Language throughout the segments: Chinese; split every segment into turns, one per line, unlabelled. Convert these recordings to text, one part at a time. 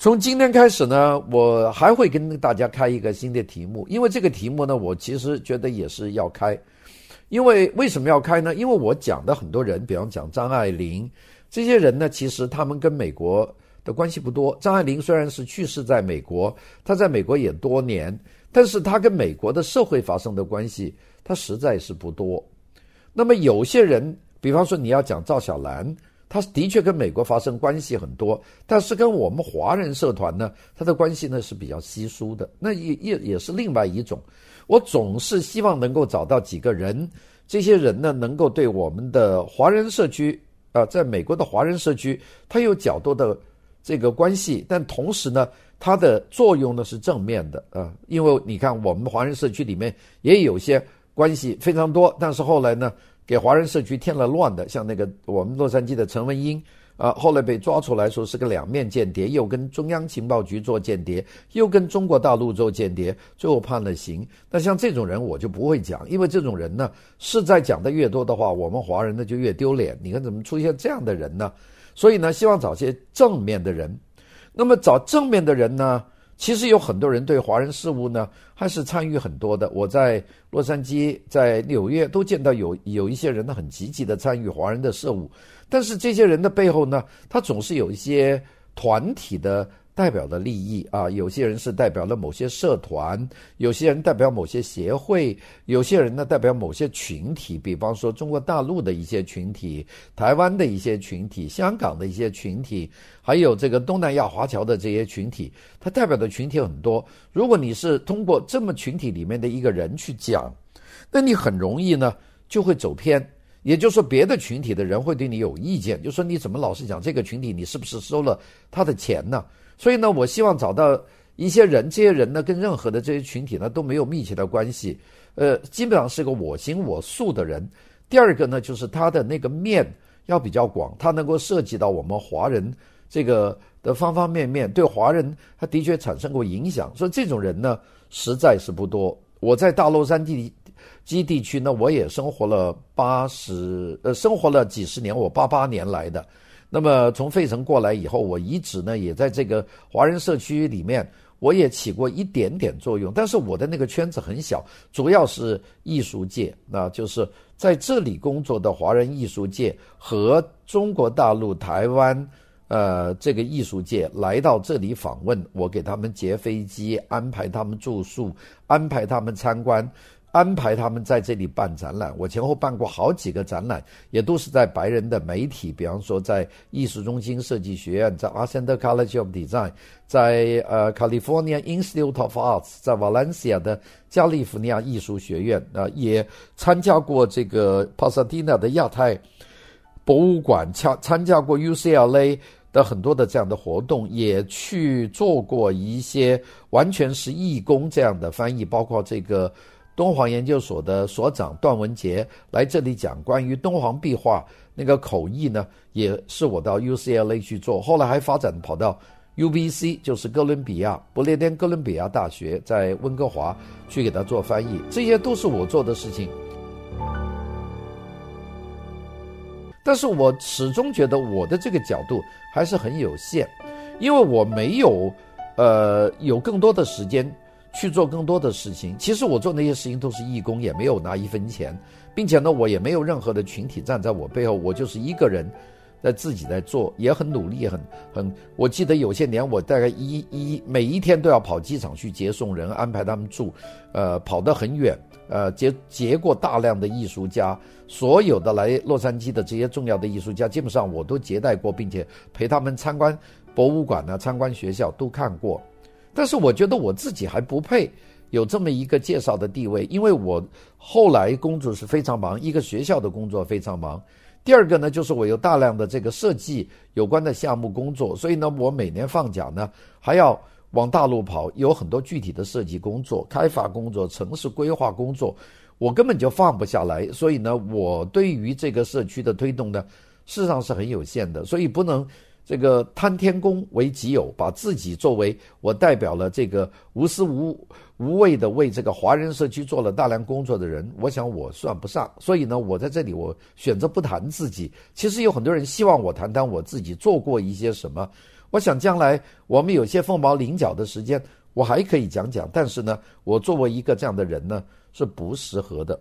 从今天开始呢，我还会跟大家开一个新的题目，因为这个题目呢，我其实觉得也是要开。因为为什么要开呢？因为我讲的很多人，比方讲张爱玲这些人呢，其实他们跟美国的关系不多。张爱玲虽然是去世在美国，她在美国也多年，但是她跟美国的社会发生的关系，她实在是不多。那么有些人，比方说你要讲赵小兰，他的确跟美国发生关系很多，但是跟我们华人社团呢，他的关系呢是比较稀疏的。那也也也是另外一种。我总是希望能够找到几个人，这些人呢，能够对我们的华人社区啊，在美国的华人社区，它有较多的这个关系，但同时呢，它的作用呢是正面的啊，因为你看，我们华人社区里面也有些关系非常多，但是后来呢，给华人社区添了乱的，像那个我们洛杉矶的陈文英。啊，后来被抓出来说是个两面间谍，又跟中央情报局做间谍，又跟中国大陆做间谍，最后判了刑。那像这种人我就不会讲，因为这种人呢，是在讲的越多的话，我们华人呢就越丢脸。你看怎么出现这样的人呢？所以呢，希望找些正面的人。那么找正面的人呢，其实有很多人对华人事务呢还是参与很多的。我在洛杉矶、在纽约都见到有有一些人呢很积极的参与华人的事务。但是这些人的背后呢，他总是有一些团体的代表的利益啊。有些人是代表了某些社团，有些人代表某些协会，有些人呢代表某些群体，比方说中国大陆的一些群体、台湾的一些群体、香港的一些群体，还有这个东南亚华侨的这些群体，他代表的群体很多。如果你是通过这么群体里面的一个人去讲，那你很容易呢就会走偏。也就是说，别的群体的人会对你有意见，就说你怎么老是讲这个群体，你是不是收了他的钱呢？所以呢，我希望找到一些人，这些人呢，跟任何的这些群体呢都没有密切的关系，呃，基本上是个我行我素的人。第二个呢，就是他的那个面要比较广，他能够涉及到我们华人这个的方方面面，对华人他的确产生过影响。所以这种人呢，实在是不多。我在大洛杉矶基地区呢，我也生活了八十呃，生活了几十年。我八八年来的，那么从费城过来以后，我一直呢也在这个华人社区里面，我也起过一点点作用。但是我的那个圈子很小，主要是艺术界，那就是在这里工作的华人艺术界和中国大陆、台湾呃这个艺术界来到这里访问，我给他们接飞机，安排他们住宿，安排他们参观。安排他们在这里办展览，我前后办过好几个展览，也都是在白人的媒体，比方说在艺术中心设计学院，在 Arcender College of Design，在呃 California Institute of Arts，在 Valencia 的加利福尼亚艺术学院啊、也参加过这个 Pasadena 的亚太博物馆，参参加过 UCLA 的很多的这样的活动，也去做过一些完全是义工这样的翻译，包括这个。敦煌研究所的所长段文杰来这里讲关于敦煌壁画那个口译呢，也是我到 UCLA 去做，后来还发展跑到 UBC，就是哥伦比亚不列颠哥伦比亚大学在温哥华去给他做翻译，这些都是我做的事情。但是我始终觉得我的这个角度还是很有限，因为我没有呃有更多的时间。去做更多的事情。其实我做那些事情都是义工，也没有拿一分钱，并且呢，我也没有任何的群体站在我背后，我就是一个人在自己在做，也很努力，很很。我记得有些年，我大概一一每一天都要跑机场去接送人，安排他们住，呃，跑得很远，呃，接接过大量的艺术家，所有的来洛杉矶的这些重要的艺术家，基本上我都接待过，并且陪他们参观博物馆呢，参观学校都看过。但是我觉得我自己还不配有这么一个介绍的地位，因为我后来工作是非常忙，一个学校的工作非常忙。第二个呢，就是我有大量的这个设计有关的项目工作，所以呢，我每年放假呢还要往大陆跑，有很多具体的设计工作、开发工作、城市规划工作，我根本就放不下来。所以呢，我对于这个社区的推动呢，事实上是很有限的，所以不能。这个贪天功为己有，把自己作为我代表了这个无私无无畏的为这个华人社区做了大量工作的人，我想我算不上。所以呢，我在这里我选择不谈自己。其实有很多人希望我谈谈我自己做过一些什么。我想将来我们有些凤毛麟角的时间，我还可以讲讲。但是呢，我作为一个这样的人呢，是不适合的。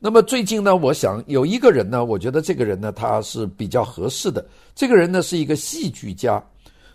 那么最近呢，我想有一个人呢，我觉得这个人呢，他是比较合适的。这个人呢，是一个戏剧家。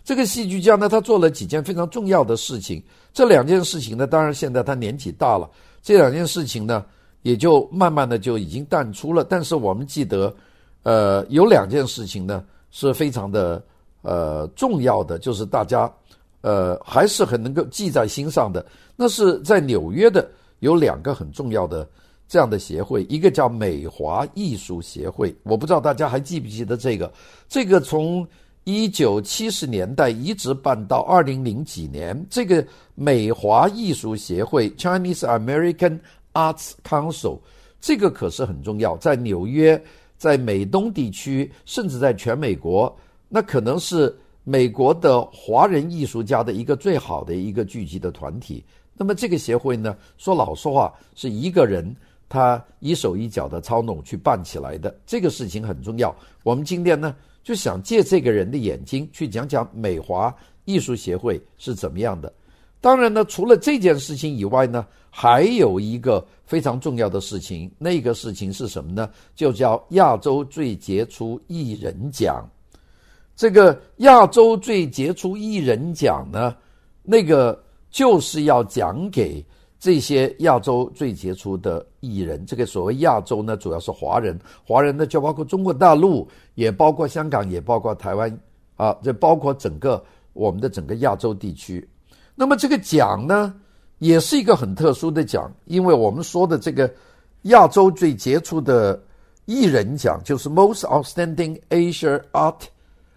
这个戏剧家呢，他做了几件非常重要的事情。这两件事情呢，当然现在他年纪大了，这两件事情呢，也就慢慢的就已经淡出了。但是我们记得，呃，有两件事情呢，是非常的呃重要的，就是大家呃还是很能够记在心上的。那是在纽约的有两个很重要的这样的协会，一个叫美华艺术协会，我不知道大家还记不记得这个？这个从一九七十年代一直办到二零零几年，这个美华艺术协会 （Chinese American Arts Council） 这个可是很重要，在纽约。在美东地区，甚至在全美国，那可能是美国的华人艺术家的一个最好的一个聚集的团体。那么这个协会呢，说老实话，是一个人他一手一脚的操弄去办起来的。这个事情很重要。我们今天呢，就想借这个人的眼睛去讲讲美华艺术协会是怎么样的。当然呢，除了这件事情以外呢，还有一个非常重要的事情，那个事情是什么呢？就叫亚洲最杰出艺人奖。这个亚洲最杰出艺人奖呢，那个就是要奖给这些亚洲最杰出的艺人。这个所谓亚洲呢，主要是华人，华人呢就包括中国大陆，也包括香港，也包括台湾啊，这包括整个我们的整个亚洲地区。那么这个奖呢，也是一个很特殊的奖，因为我们说的这个亚洲最杰出的艺人奖，就是 Most Outstanding Asia Art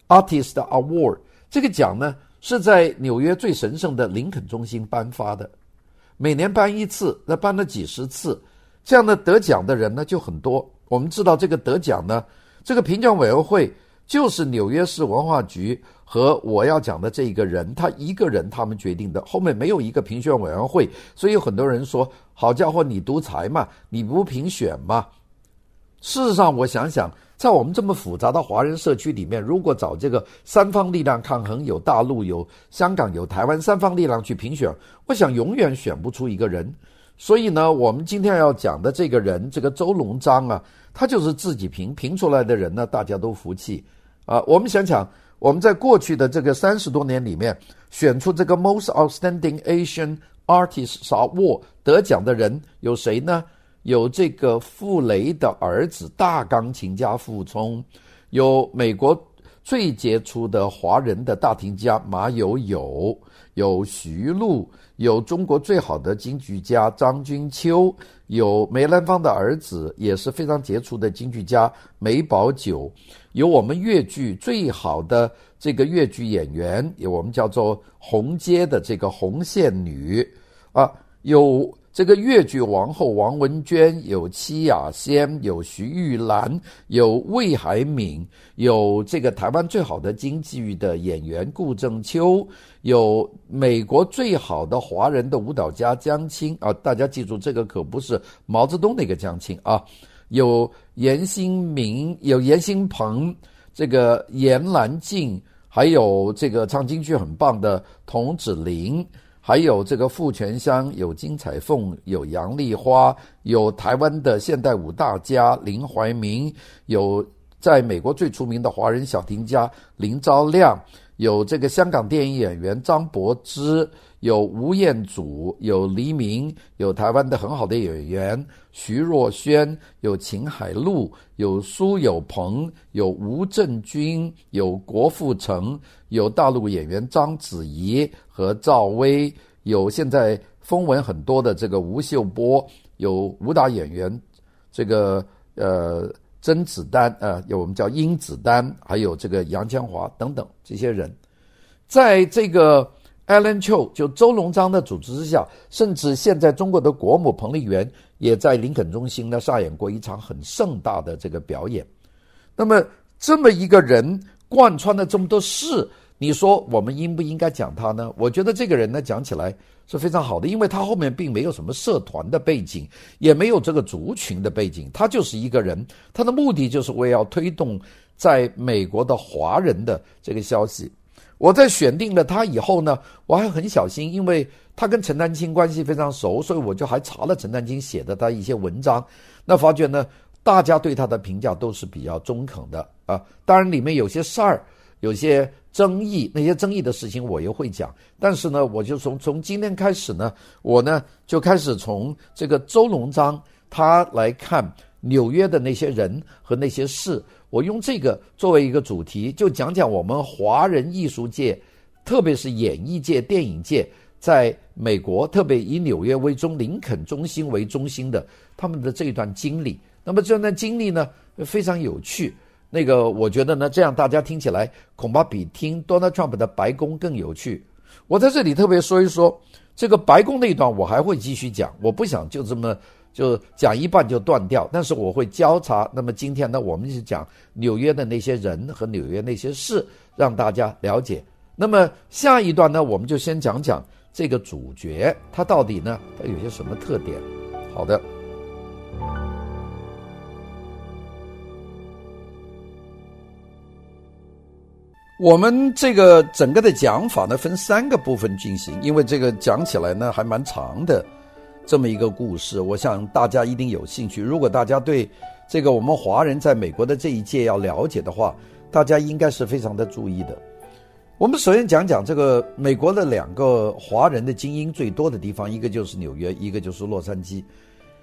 Artist Award。这个奖呢，是在纽约最神圣的林肯中心颁发的，每年颁一次，那颁了几十次，这样的得奖的人呢就很多。我们知道这个得奖呢，这个评奖委员会就是纽约市文化局。和我要讲的这一个人，他一个人他们决定的，后面没有一个评选委员会，所以有很多人说：“好家伙，你独裁嘛，你不评选嘛？”事实上，我想想，在我们这么复杂的华人社区里面，如果找这个三方力量抗衡，有大陆、有香港、有台湾三方力量去评选，我想永远选不出一个人。所以呢，我们今天要讲的这个人，这个周龙章啊，他就是自己评评出来的人呢，大家都服气啊。我们想想。我们在过去的这个三十多年里面，选出这个 Most Outstanding Asian Artist Award 得奖的人有谁呢？有这个傅雷的儿子大钢琴家傅聪，有美国最杰出的华人的大提家马友友，有徐璐，有中国最好的京剧家张君秋，有梅兰芳的儿子也是非常杰出的京剧家梅葆玖。有我们粤剧最好的这个粤剧演员，有我们叫做红街的这个红线女啊，有这个越剧王后王文娟，有戚雅仙，有徐玉兰，有魏海敏，有这个台湾最好的京剧的演员顾正秋，有美国最好的华人的舞蹈家江青啊，大家记住这个可不是毛泽东那个江青啊。有严新明，有严新鹏，这个严兰静，还有这个唱京剧很棒的童芷苓，还有这个傅全香，有金彩凤，有杨丽花，有台湾的现代舞大家林怀民，有在美国最出名的华人小提家林昭亮，有这个香港电影演员张柏芝。有吴彦祖，有黎明，有台湾的很好的演员徐若瑄，有秦海璐，有苏有朋，有吴镇军，有郭富城，有大陆演员章子怡和赵薇，有现在风闻很多的这个吴秀波，有武打演员这个呃甄子丹，呃有我们叫甄子丹，还有这个杨千嬅等等这些人，在这个。Ellen Chu 就周龙章的组织之下，甚至现在中国的国母彭丽媛也在林肯中心呢上演过一场很盛大的这个表演。那么这么一个人贯穿了这么多事，你说我们应不应该讲他呢？我觉得这个人呢讲起来是非常好的，因为他后面并没有什么社团的背景，也没有这个族群的背景，他就是一个人，他的目的就是为要推动在美国的华人的这个消息。我在选定了他以后呢，我还很小心，因为他跟陈丹青关系非常熟，所以我就还查了陈丹青写的他一些文章。那发觉呢，大家对他的评价都是比较中肯的啊。当然里面有些事儿，有些争议，那些争议的事情我也会讲。但是呢，我就从从今天开始呢，我呢就开始从这个周龙章他来看纽约的那些人和那些事。我用这个作为一个主题，就讲讲我们华人艺术界，特别是演艺界、电影界，在美国，特别以纽约为中、林肯中心为中心的他们的这一段经历。那么这段经历呢，非常有趣。那个我觉得呢，这样大家听起来恐怕比听 Donald Trump 的白宫更有趣。我在这里特别说一说这个白宫那一段，我还会继续讲。我不想就这么。就讲一半就断掉，但是我会交叉。那么今天呢，我们就讲纽约的那些人和纽约那些事，让大家了解。那么下一段呢，我们就先讲讲这个主角他到底呢，他有些什么特点？好的，我们这个整个的讲法呢，分三个部分进行，因为这个讲起来呢，还蛮长的。这么一个故事，我想大家一定有兴趣。如果大家对这个我们华人在美国的这一届要了解的话，大家应该是非常的注意的。我们首先讲讲这个美国的两个华人的精英最多的地方，一个就是纽约，一个就是洛杉矶。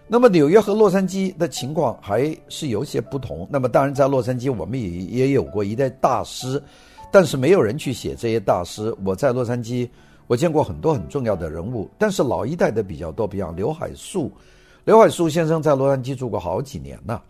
那么纽约和洛杉矶的情况还是有些不同。那么当然，在洛杉矶我们也也有过一代大师，但是没有人去写这些大师。我在洛杉矶。我见过很多很重要的人物，但是老一代的比较多，比方刘海粟，刘海粟先生在洛杉矶住过好几年呢。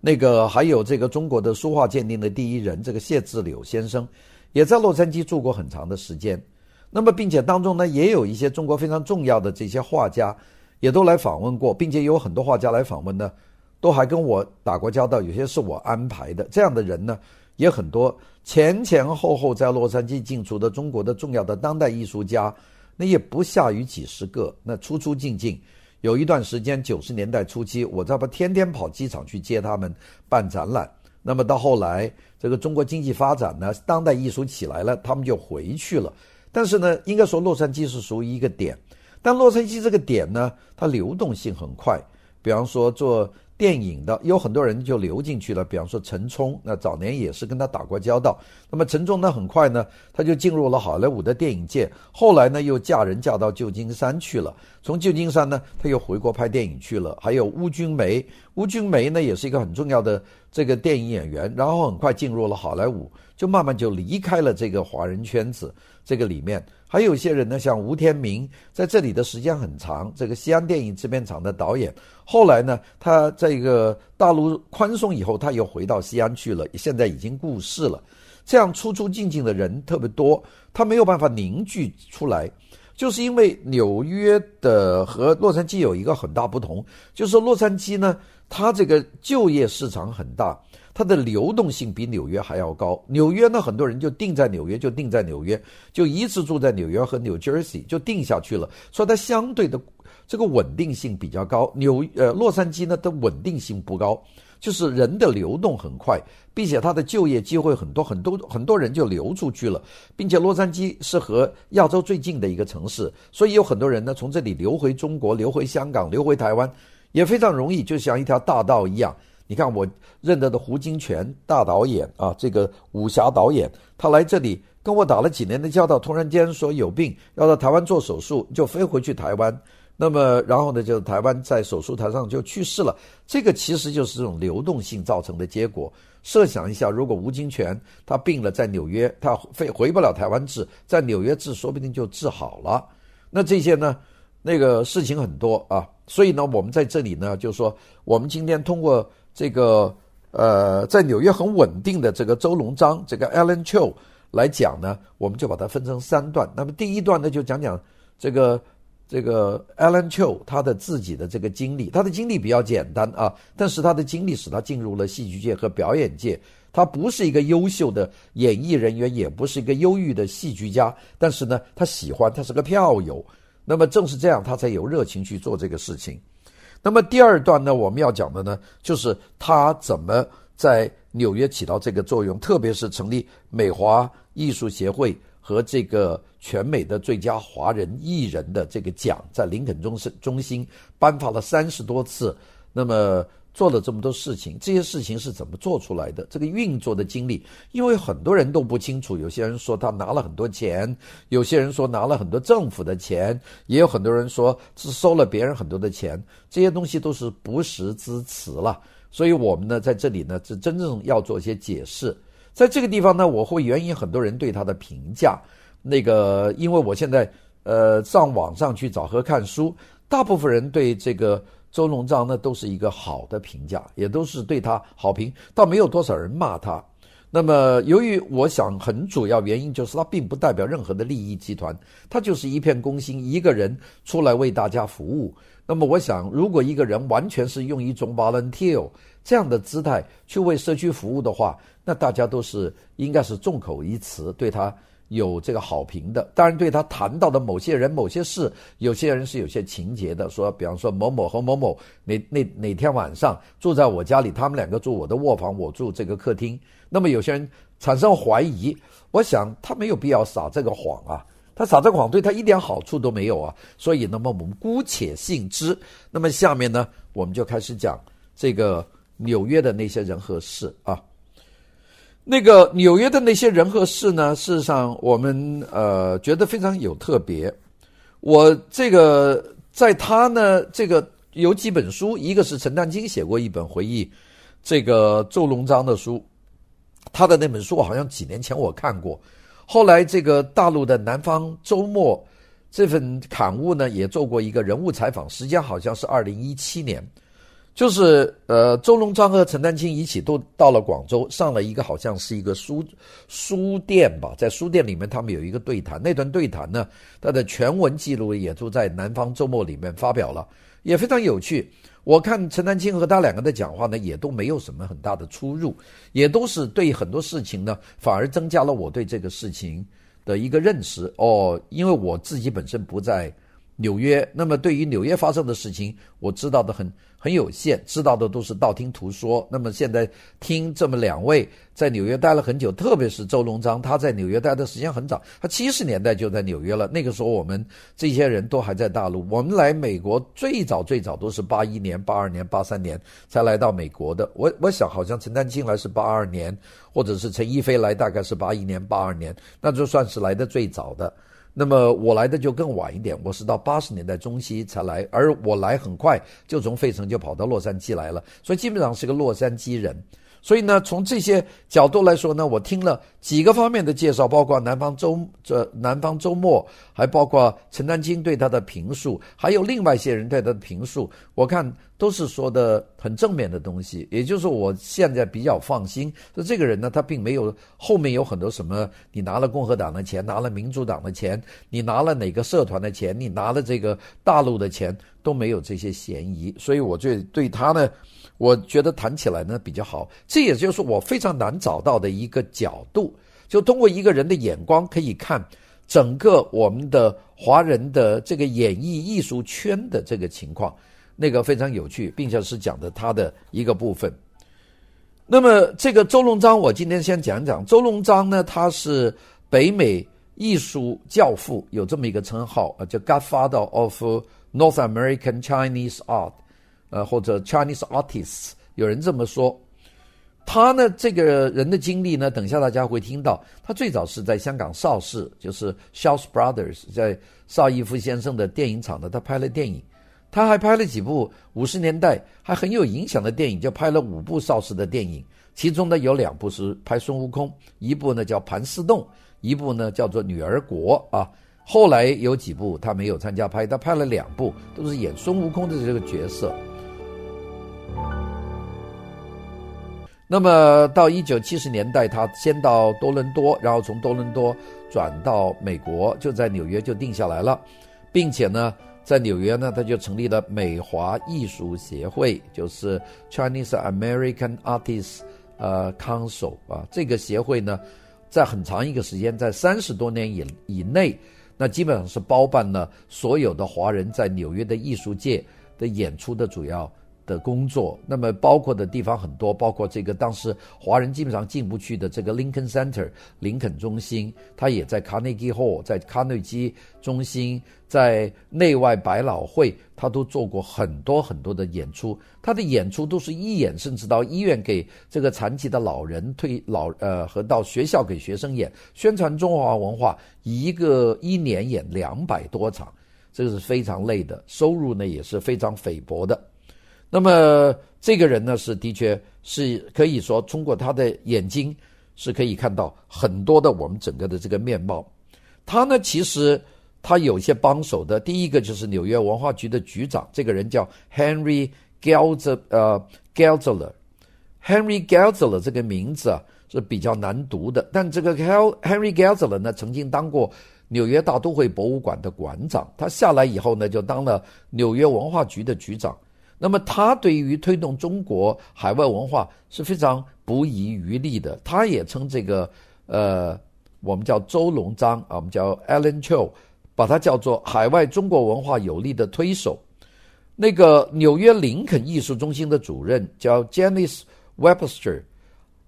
那个还有这个中国的书画鉴定的第一人，这个谢志柳先生，也在洛杉矶住过很长的时间。那么，并且当中呢，也有一些中国非常重要的这些画家，也都来访问过，并且有很多画家来访问呢，都还跟我打过交道，有些是我安排的。这样的人呢，也很多。前前后后在洛杉矶进出的中国的重要的当代艺术家，那也不下于几十个，那出出进进。有一段时间，九十年代初期，我这不天天跑机场去接他们办展览。那么到后来，这个中国经济发展呢，当代艺术起来了，他们就回去了。但是呢，应该说洛杉矶是属于一个点，但洛杉矶这个点呢，它流动性很快。比方说做。电影的有很多人就流进去了，比方说陈冲，那早年也是跟他打过交道。那么陈冲呢，很快呢，他就进入了好莱坞的电影界。后来呢，又嫁人嫁到旧金山去了。从旧金山呢，他又回国拍电影去了。还有邬君梅，邬君梅呢，也是一个很重要的这个电影演员。然后很快进入了好莱坞，就慢慢就离开了这个华人圈子。这个里面还有一些人呢，像吴天明，在这里的时间很长。这个西安电影制片厂的导演，后来呢，他这个大陆宽松以后，他又回到西安去了，现在已经故世了。这样出出进进的人特别多，他没有办法凝聚出来，就是因为纽约的和洛杉矶有一个很大不同，就是洛杉矶呢，它这个就业市场很大。它的流动性比纽约还要高。纽约呢，很多人就定在纽约，就定在纽约，就一直住在纽约和 New Jersey，就定下去了。所以它相对的这个稳定性比较高。纽呃洛杉矶呢的稳定性不高，就是人的流动很快，并且它的就业机会很多，很多很多人就流出去了，并且洛杉矶是和亚洲最近的一个城市，所以有很多人呢从这里流回中国、流回香港、流回台湾，也非常容易，就像一条大道一样。你看，我认得的胡金铨大导演啊，这个武侠导演，他来这里跟我打了几年的交道，突然间说有病要到台湾做手术，就飞回去台湾。那么，然后呢，就台湾在手术台上就去世了。这个其实就是这种流动性造成的结果。设想一下，如果吴金銓他病了，在纽约，他飞回不了台湾治，在纽约治，说不定就治好了。那这些呢，那个事情很多啊。所以呢，我们在这里呢，就说，我们今天通过。这个呃，在纽约很稳定的这个周龙章，这个 Ellen Chiu 来讲呢，我们就把它分成三段。那么第一段呢，就讲讲这个这个 Ellen Chiu 他的自己的这个经历。他的经历比较简单啊，但是他的经历使他进入了戏剧界和表演界。他不是一个优秀的演艺人员，也不是一个优异的戏剧家，但是呢，他喜欢，他是个票友。那么正是这样，他才有热情去做这个事情。那么第二段呢，我们要讲的呢，就是他怎么在纽约起到这个作用，特别是成立美华艺术协会和这个全美的最佳华人艺人的这个奖，在林肯中心中心颁发了三十多次，那么。做了这么多事情，这些事情是怎么做出来的？这个运作的经历，因为很多人都不清楚。有些人说他拿了很多钱，有些人说拿了很多政府的钱，也有很多人说是收了别人很多的钱。这些东西都是不实之词了。所以我们呢，在这里呢，是真正要做一些解释。在这个地方呢，我会援引很多人对他的评价。那个，因为我现在呃上网上去找和看书，大部分人对这个。周龙章呢，都是一个好的评价，也都是对他好评，倒没有多少人骂他。那么，由于我想很主要原因就是他并不代表任何的利益集团，他就是一片公心，一个人出来为大家服务。那么，我想如果一个人完全是用一种 volunteer 这样的姿态去为社区服务的话，那大家都是应该是众口一词对他。有这个好评的，当然对他谈到的某些人、某些事，有些人是有些情节的。说，比方说某某和某某哪哪哪天晚上住在我家里，他们两个住我的卧房，我住这个客厅。那么有些人产生怀疑，我想他没有必要撒这个谎啊，他撒这个谎对他一点好处都没有啊。所以，那么我们姑且信之。那么下面呢，我们就开始讲这个纽约的那些人和事啊。那个纽约的那些人和事呢，事实上我们呃觉得非常有特别。我这个在他呢，这个有几本书，一个是陈丹青写过一本回忆这个周龙章的书，他的那本书好像几年前我看过。后来这个大陆的南方周末这份刊物呢，也做过一个人物采访，时间好像是二零一七年。就是呃，周龙章和陈丹青一起都到了广州，上了一个好像是一个书书店吧，在书店里面他们有一个对谈，那段对谈呢，他的全文记录也都在《南方周末》里面发表了，也非常有趣。我看陈丹青和他两个的讲话呢，也都没有什么很大的出入，也都是对很多事情呢，反而增加了我对这个事情的一个认识哦，因为我自己本身不在纽约，那么对于纽约发生的事情，我知道的很。很有限，知道的都是道听途说。那么现在听这么两位在纽约待了很久，特别是周龙章，他在纽约待的时间很早，他七十年代就在纽约了。那个时候我们这些人都还在大陆。我们来美国最早最早都是八一年、八二年、八三年才来到美国的。我我想好像陈丹青来是八二年，或者是陈逸飞来大概是八一年、八二年，那就算是来的最早的。那么我来的就更晚一点，我是到八十年代中期才来，而我来很快就从费城就跑到洛杉矶来了，所以基本上是个洛杉矶人。所以呢，从这些角度来说呢，我听了几个方面的介绍，包括南方周这南方周末，还包括陈丹青对他的评述，还有另外一些人对他的评述，我看都是说的很正面的东西。也就是我现在比较放心，说这个人呢，他并没有后面有很多什么，你拿了共和党的钱，拿了民主党的钱，你拿了哪个社团的钱，你拿了这个大陆的钱，都没有这些嫌疑。所以我就对他呢。我觉得谈起来呢比较好，这也就是我非常难找到的一个角度，就通过一个人的眼光可以看整个我们的华人的这个演艺艺术圈的这个情况，那个非常有趣，并且是讲的他的一个部分。那么这个周龙章，我今天先讲讲周龙章呢，他是北美艺术教父，有这么一个称号啊，叫 Godfather of North American Chinese Art。呃，或者 Chinese artists，有人这么说。他呢，这个人的经历呢，等下大家会听到。他最早是在香港邵氏，就是 Shouts Brothers，在邵逸夫先生的电影厂呢，他拍了电影。他还拍了几部五十年代还很有影响的电影，就拍了五部邵氏的电影。其中呢，有两部是拍孙悟空，一部呢叫《盘丝洞》，一部呢叫做《女儿国》啊。后来有几部他没有参加拍，他拍了两部，都是演孙悟空的这个角色。那么到一九七十年代，他先到多伦多，然后从多伦多转到美国，就在纽约就定下来了，并且呢，在纽约呢，他就成立了美华艺术协会，就是 Chinese American Artists 呃 Council 啊，这个协会呢，在很长一个时间，在三十多年以以内，那基本上是包办了所有的华人在纽约的艺术界的演出的主要的工作，那么包括的地方很多，包括这个当时华人基本上进不去的这个 Lincoln Center 林肯中心，他也在 Carnegie Hall，在卡内基中心，在内外百老汇，他都做过很多很多的演出。他的演出都是一演，甚至到医院给这个残疾的老人退老呃和到学校给学生演，宣传中华文化，一个一年演两百多场，这个是非常累的，收入呢也是非常菲薄的。那么这个人呢，是的确是可以说通过他的眼睛是可以看到很多的我们整个的这个面貌。他呢，其实他有些帮手的。第一个就是纽约文化局的局长，这个人叫 Henry Gelder，呃，Gelder Henry Gelder 这个名字啊是比较难读的。但这个 Henry Gelder 呢，曾经当过纽约大都会博物馆的馆长。他下来以后呢，就当了纽约文化局的局长。那么他对于推动中国海外文化是非常不遗余力的。他也称这个呃，我们叫周龙章啊，我们叫 Alan Cho，把他叫做海外中国文化有力的推手。那个纽约林肯艺术中心的主任叫 Janice Webster，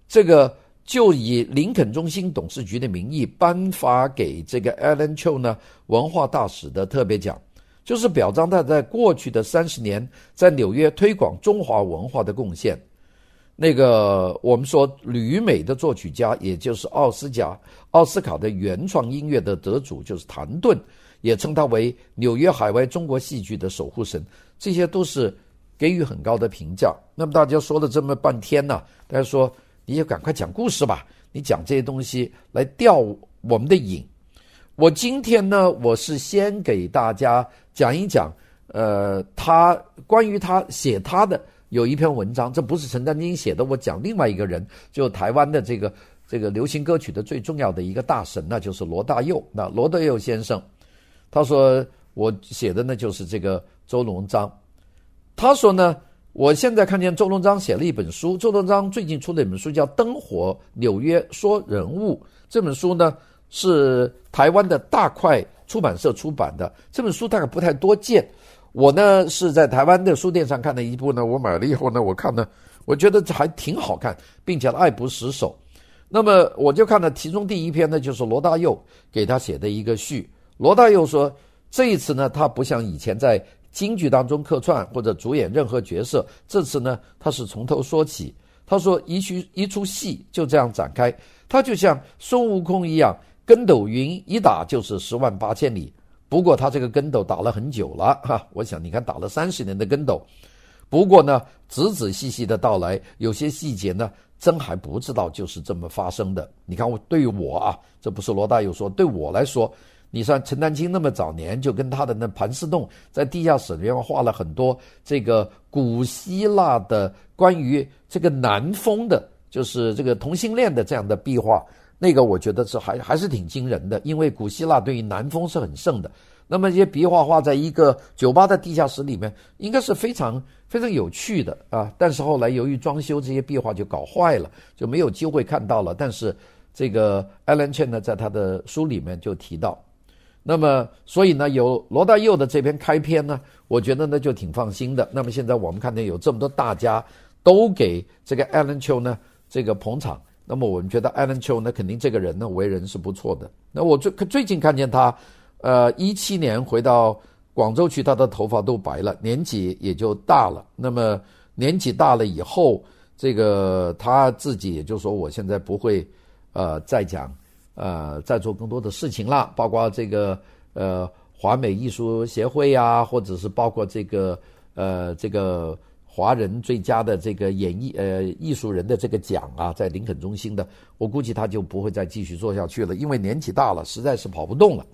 这个就以林肯中心董事局的名义颁发给这个 Alan Cho 呢文化大使的特别奖。就是表彰他在过去的三十年在纽约推广中华文化的贡献。那个我们说旅美的作曲家，也就是奥斯卡奥斯卡的原创音乐的得主，就是谭盾，也称他为纽约海外中国戏剧的守护神。这些都是给予很高的评价。那么大家说了这么半天呢，大家说你就赶快讲故事吧，你讲这些东西来钓我们的瘾。我今天呢，我是先给大家讲一讲，呃，他关于他写他的有一篇文章，这不是陈丹青写的，我讲另外一个人，就台湾的这个这个流行歌曲的最重要的一个大神，那就是罗大佑。那罗大佑先生，他说我写的呢就是这个周龙章，他说呢，我现在看见周龙章写了一本书，周龙章最近出了一本书叫《灯火纽约说人物》，这本书呢。是台湾的大块出版社出版的这本书，大概不太多见。我呢是在台湾的书店上看的一部呢，我买了以后呢，我看呢，我觉得还挺好看，并且爱不释手。那么我就看了其中第一篇呢，就是罗大佑给他写的一个序。罗大佑说，这一次呢，他不像以前在京剧当中客串或者主演任何角色，这次呢，他是从头说起。他说一曲一出戏就这样展开，他就像孙悟空一样。跟斗云一打就是十万八千里，不过他这个跟斗打了很久了哈，我想你看打了三十年的跟斗，不过呢仔仔细细的到来，有些细节呢真还不知道就是这么发生的。你看我对于我啊，这不是罗大佑说，对我来说，你像陈丹青那么早年就跟他的那盘丝洞在地下室里面画了很多这个古希腊的关于这个南风的，就是这个同性恋的这样的壁画。那个我觉得是还还是挺惊人的，因为古希腊对于南风是很盛的。那么这些壁画画在一个酒吧的地下室里面，应该是非常非常有趣的啊。但是后来由于装修，这些壁画就搞坏了，就没有机会看到了。但是这个 Alan Chen 呢，在他的书里面就提到，那么所以呢，有罗大佑的这篇开篇呢，我觉得呢就挺放心的。那么现在我们看见有这么多大家都给这个 Alan Chen 呢这个捧场。那么我们觉得 Alan Cho 呢，肯定这个人呢为人是不错的。那我最最近看见他，呃，一七年回到广州去，他的头发都白了，年纪也就大了。那么年纪大了以后，这个他自己也就说，我现在不会呃再讲呃再做更多的事情了，包括这个呃华美艺术协会呀，或者是包括这个呃这个。华人最佳的这个演艺呃艺术人的这个奖啊，在林肯中心的，我估计他就不会再继续做下去了，因为年纪大了，实在是跑不动了。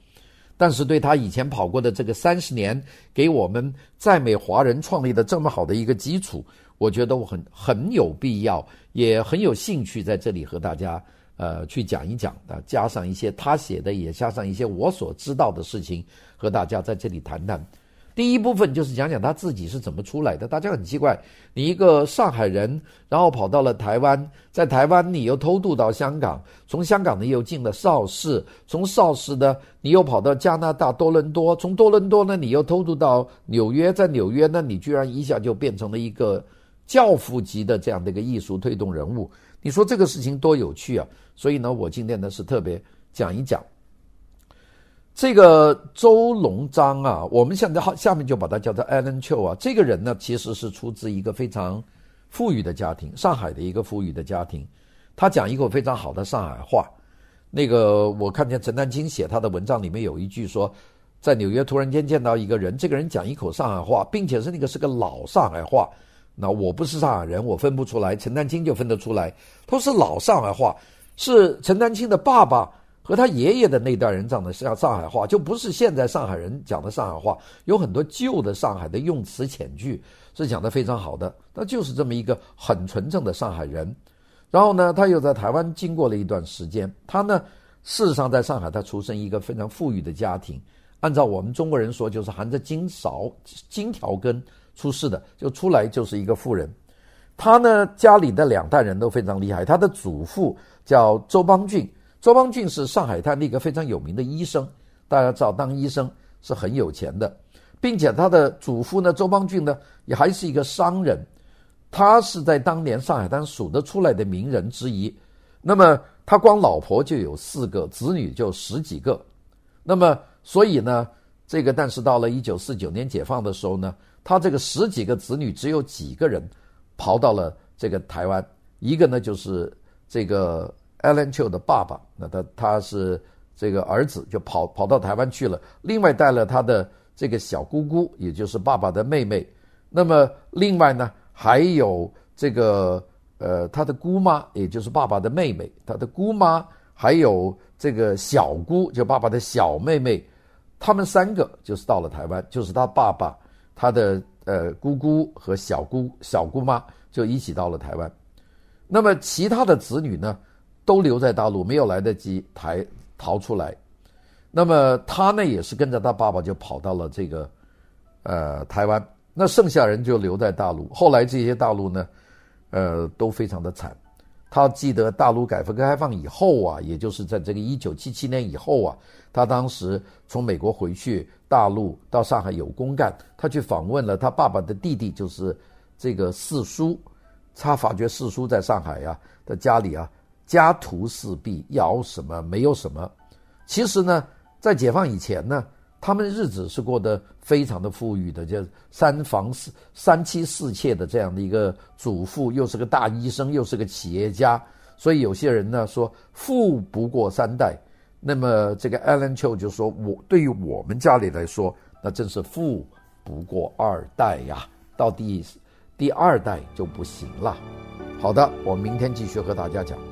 但是对他以前跑过的这个三十年，给我们在美华人创立的这么好的一个基础，我觉得我很很有必要，也很有兴趣在这里和大家呃去讲一讲啊，加上一些他写的，也加上一些我所知道的事情，和大家在这里谈谈。第一部分就是讲讲他自己是怎么出来的。大家很奇怪，你一个上海人，然后跑到了台湾，在台湾你又偷渡到香港，从香港呢又进了邵氏，从邵氏呢你又跑到加拿大多伦多，从多伦多呢你又偷渡到纽约，在纽约呢你居然一下就变成了一个教父级的这样的一个艺术推动人物。你说这个事情多有趣啊！所以呢，我今天呢是特别讲一讲。这个周龙章啊，我们现在下面就把他叫做 Alan Chiu 啊。这个人呢，其实是出自一个非常富裕的家庭，上海的一个富裕的家庭。他讲一口非常好的上海话。那个我看见陈丹青写他的文章里面有一句说，在纽约突然间见到一个人，这个人讲一口上海话，并且是那个是个老上海话。那我不是上海人，我分不出来。陈丹青就分得出来，都是老上海话，是陈丹青的爸爸。和他爷爷的那代人讲的像上海话，就不是现在上海人讲的上海话，有很多旧的上海的用词遣句是讲得非常好的。那就是这么一个很纯正的上海人。然后呢，他又在台湾经过了一段时间。他呢，事实上在上海，他出生一个非常富裕的家庭。按照我们中国人说，就是含着金勺、金条根出世的，就出来就是一个富人。他呢，家里的两代人都非常厉害。他的祖父叫周邦俊。周邦俊是上海滩的一个非常有名的医生，大家知道当医生是很有钱的，并且他的祖父呢，周邦俊呢也还是一个商人，他是在当年上海滩数得出来的名人之一。那么他光老婆就有四个，子女就十几个。那么所以呢，这个但是到了一九四九年解放的时候呢，他这个十几个子女只有几个人跑到了这个台湾，一个呢就是这个。Alan Q 的爸爸，那他他是这个儿子，就跑跑到台湾去了。另外带了他的这个小姑姑，也就是爸爸的妹妹。那么另外呢，还有这个呃他的姑妈，也就是爸爸的妹妹，他的姑妈，还有这个小姑，就爸爸的小妹妹。他们三个就是到了台湾，就是他爸爸、他的呃姑姑和小姑小姑妈就一起到了台湾。那么其他的子女呢？都留在大陆，没有来得及抬逃出来。那么他呢，也是跟着他爸爸就跑到了这个呃台湾。那剩下人就留在大陆。后来这些大陆呢，呃，都非常的惨。他记得大陆改革开放以后啊，也就是在这个一九七七年以后啊，他当时从美国回去大陆到上海有公干，他去访问了他爸爸的弟弟，就是这个四叔。他发觉四叔在上海呀、啊、的家里啊。家徒四壁，要什么没有什么。其实呢，在解放以前呢，他们日子是过得非常的富裕的，就三房四三妻四妾的这样的一个祖父，又是个大医生，又是个企业家。所以有些人呢说富不过三代。那么这个 Alan Chou 就说，我对于我们家里来说，那真是富不过二代呀，到第第二代就不行了。好的，我明天继续和大家讲。